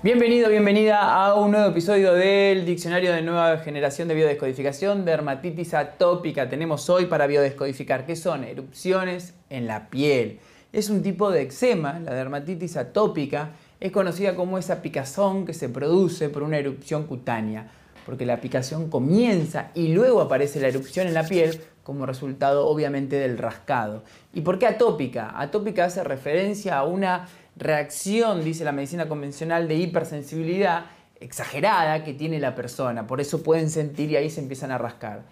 Bienvenido, bienvenida a un nuevo episodio del Diccionario de Nueva Generación de Biodescodificación, dermatitis atópica. Tenemos hoy para biodescodificar qué son erupciones en la piel. Es un tipo de eczema, la dermatitis atópica, es conocida como esa picazón que se produce por una erupción cutánea, porque la picación comienza y luego aparece la erupción en la piel como resultado obviamente del rascado. ¿Y por qué atópica? Atópica hace referencia a una reacción, dice la medicina convencional, de hipersensibilidad exagerada que tiene la persona. Por eso pueden sentir y ahí se empiezan a rascar.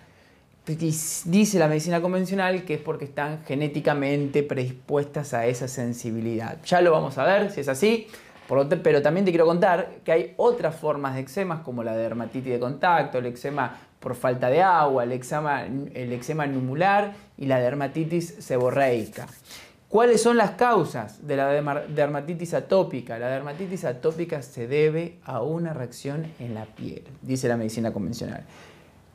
Dice la medicina convencional que es porque están genéticamente predispuestas a esa sensibilidad. Ya lo vamos a ver si es así. Pero también te quiero contar que hay otras formas de eczemas como la dermatitis de contacto, el eczema por falta de agua, el eczema, el eczema numular y la dermatitis seborreica. ¿Cuáles son las causas de la dermatitis atópica? La dermatitis atópica se debe a una reacción en la piel, dice la medicina convencional,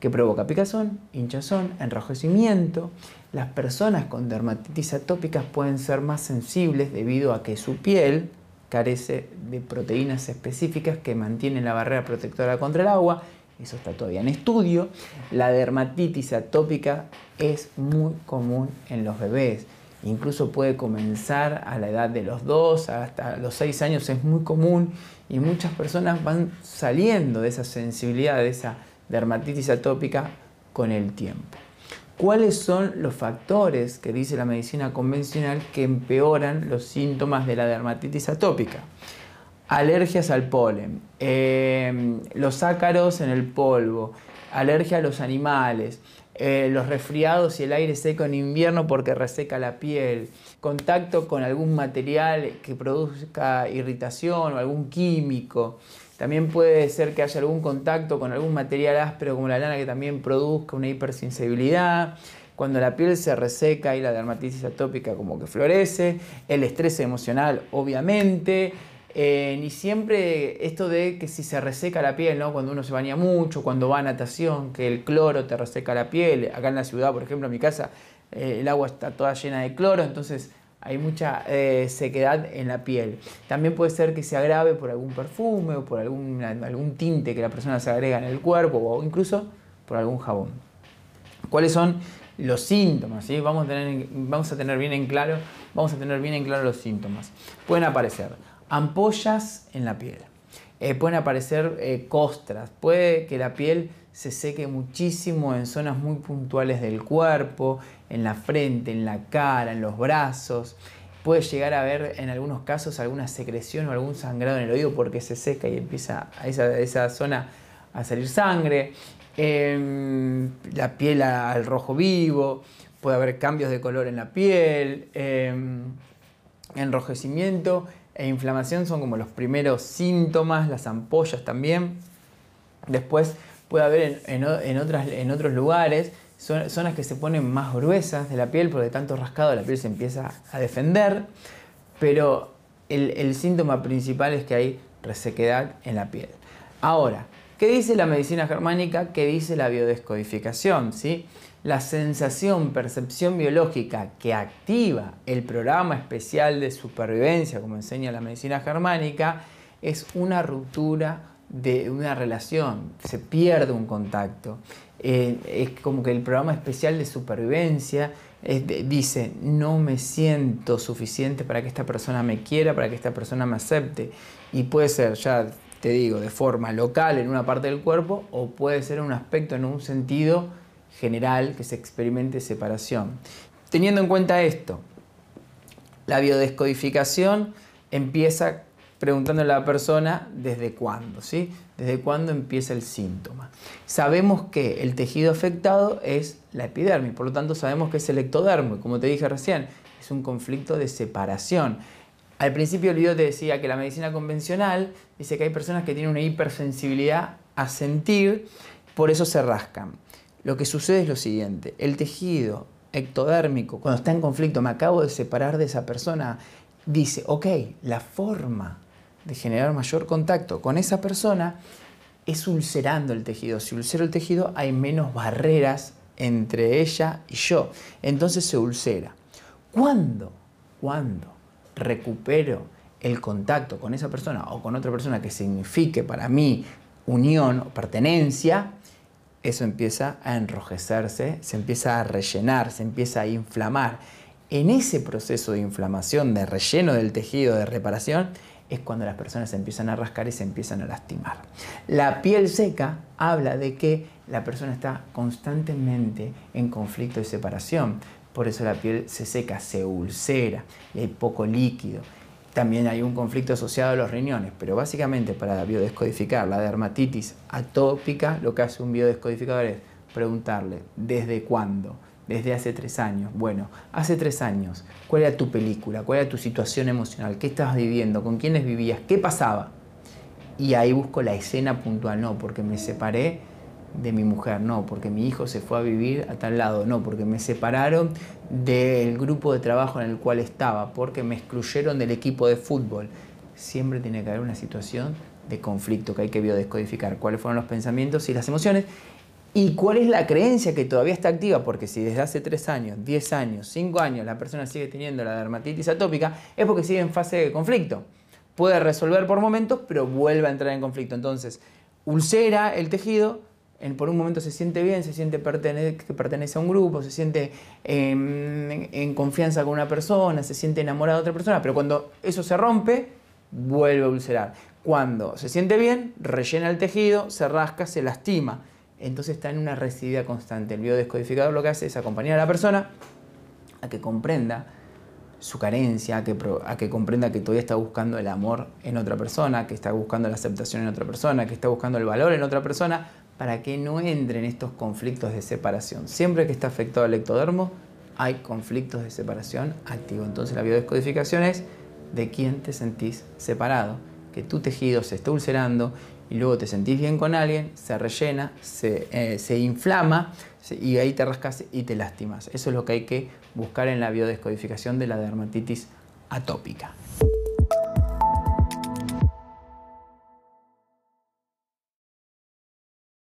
que provoca picazón, hinchazón, enrojecimiento. Las personas con dermatitis atópicas pueden ser más sensibles debido a que su piel carece de proteínas específicas que mantienen la barrera protectora contra el agua. Eso está todavía en estudio. La dermatitis atópica es muy común en los bebés incluso puede comenzar a la edad de los 2 hasta los 6 años, es muy común y muchas personas van saliendo de esa sensibilidad, de esa dermatitis atópica con el tiempo. ¿Cuáles son los factores que dice la medicina convencional que empeoran los síntomas de la dermatitis atópica? Alergias al polen, eh, los ácaros en el polvo, alergia a los animales, eh, los resfriados y el aire seco en invierno porque reseca la piel, contacto con algún material que produzca irritación o algún químico. También puede ser que haya algún contacto con algún material áspero como la lana que también produzca una hipersensibilidad. Cuando la piel se reseca y la dermatitis atópica como que florece, el estrés emocional obviamente, eh, ni siempre esto de que si se reseca la piel, ¿no? cuando uno se baña mucho, cuando va a natación, que el cloro te reseca la piel. Acá en la ciudad, por ejemplo, en mi casa, eh, el agua está toda llena de cloro, entonces hay mucha eh, sequedad en la piel. También puede ser que se agrave por algún perfume o por algún, algún tinte que la persona se agrega en el cuerpo o incluso por algún jabón. ¿Cuáles son los síntomas? vamos a tener bien en claro, vamos a tener bien en claro los síntomas. Pueden aparecer ampollas en la piel. Eh, pueden aparecer eh, costras, puede que la piel se seque muchísimo en zonas muy puntuales del cuerpo, en la frente, en la cara, en los brazos. Puede llegar a haber en algunos casos alguna secreción o algún sangrado en el oído porque se seca y empieza a esa, esa zona a salir sangre. Em, la piel al rojo vivo, puede haber cambios de color en la piel, em, enrojecimiento e inflamación son como los primeros síntomas, las ampollas también. Después puede haber en, otros lugares zonas que se ponen más gruesas de la piel, porque de tanto rascado la piel se empieza a defender, pero el, el síntoma principal es que hay resequedad en la piel. Ahora, ¿qué dice la medicina germánica? ¿Qué dice la biodescodificación? ¿sí? La sensación, percepción biológica que activa el programa especial de supervivencia, como enseña la medicina germánica, es una ruptura de una relación, se pierde un contacto. Eh, es como que el programa especial de supervivencia dice, no me siento suficiente para que esta persona me quiera, para que esta persona me acepte. Y puede ser, ya te digo, de forma local en una parte del cuerpo o puede ser un aspecto en un sentido general que se experimente separación. Teniendo en cuenta esto, la biodescodificación empieza preguntándole a la persona desde cuándo, ¿sí? Desde cuándo empieza el síntoma. Sabemos que el tejido afectado es la epidermis, por lo tanto sabemos que es el ectodermo, como te dije recién, es un conflicto de separación. Al principio el video te decía que la medicina convencional dice que hay personas que tienen una hipersensibilidad a sentir, por eso se rascan. Lo que sucede es lo siguiente, el tejido ectodérmico, cuando está en conflicto, me acabo de separar de esa persona, dice, ok, la forma de generar mayor contacto con esa persona es ulcerando el tejido. Si ulcero el tejido hay menos barreras entre ella y yo. Entonces se ulcera. ¿Cuándo? ¿Cuándo recupero el contacto con esa persona o con otra persona que signifique para mí unión o pertenencia, eso empieza a enrojecerse, se empieza a rellenar, se empieza a inflamar. En ese proceso de inflamación, de relleno del tejido, de reparación, es cuando las personas se empiezan a rascar y se empiezan a lastimar. La piel seca habla de que la persona está constantemente en conflicto de separación. Por eso la piel se seca, se ulcera y hay poco líquido. También hay un conflicto asociado a los riñones, pero básicamente para biodescodificar la dermatitis atópica, lo que hace un biodescodificador es preguntarle, ¿desde cuándo? Desde hace tres años. Bueno, hace tres años, ¿cuál era tu película? ¿Cuál era tu situación emocional? ¿Qué estabas viviendo? ¿Con quiénes vivías? ¿Qué pasaba? Y ahí busco la escena puntual, no, porque me separé de mi mujer, no, porque mi hijo se fue a vivir a tal lado, no, porque me separaron del grupo de trabajo en el cual estaba, porque me excluyeron del equipo de fútbol. Siempre tiene que haber una situación de conflicto que hay que biodescodificar, cuáles fueron los pensamientos y las emociones y cuál es la creencia que todavía está activa, porque si desde hace 3 años, 10 años, 5 años la persona sigue teniendo la dermatitis atópica, es porque sigue en fase de conflicto. Puede resolver por momentos, pero vuelve a entrar en conflicto. Entonces, ulcera el tejido, por un momento se siente bien, se siente que pertenece a un grupo, se siente en, en confianza con una persona, se siente enamorado de otra persona, pero cuando eso se rompe, vuelve a ulcerar. Cuando se siente bien, rellena el tejido, se rasca, se lastima. Entonces está en una recidida constante. El biodescodificador lo que hace es acompañar a la persona a que comprenda su carencia, a que, a que comprenda que todavía está buscando el amor en otra persona, que está buscando la aceptación en otra persona, que está buscando el valor en otra persona, para que no entre en estos conflictos de separación. Siempre que está afectado el ectodermo, hay conflictos de separación activos. Entonces la biodescodificación es de quién te sentís separado, que tu tejido se está ulcerando y luego te sentís bien con alguien, se rellena, se, eh, se inflama y ahí te rascas y te lastimas. Eso es lo que hay que buscar en la biodescodificación de la dermatitis atópica.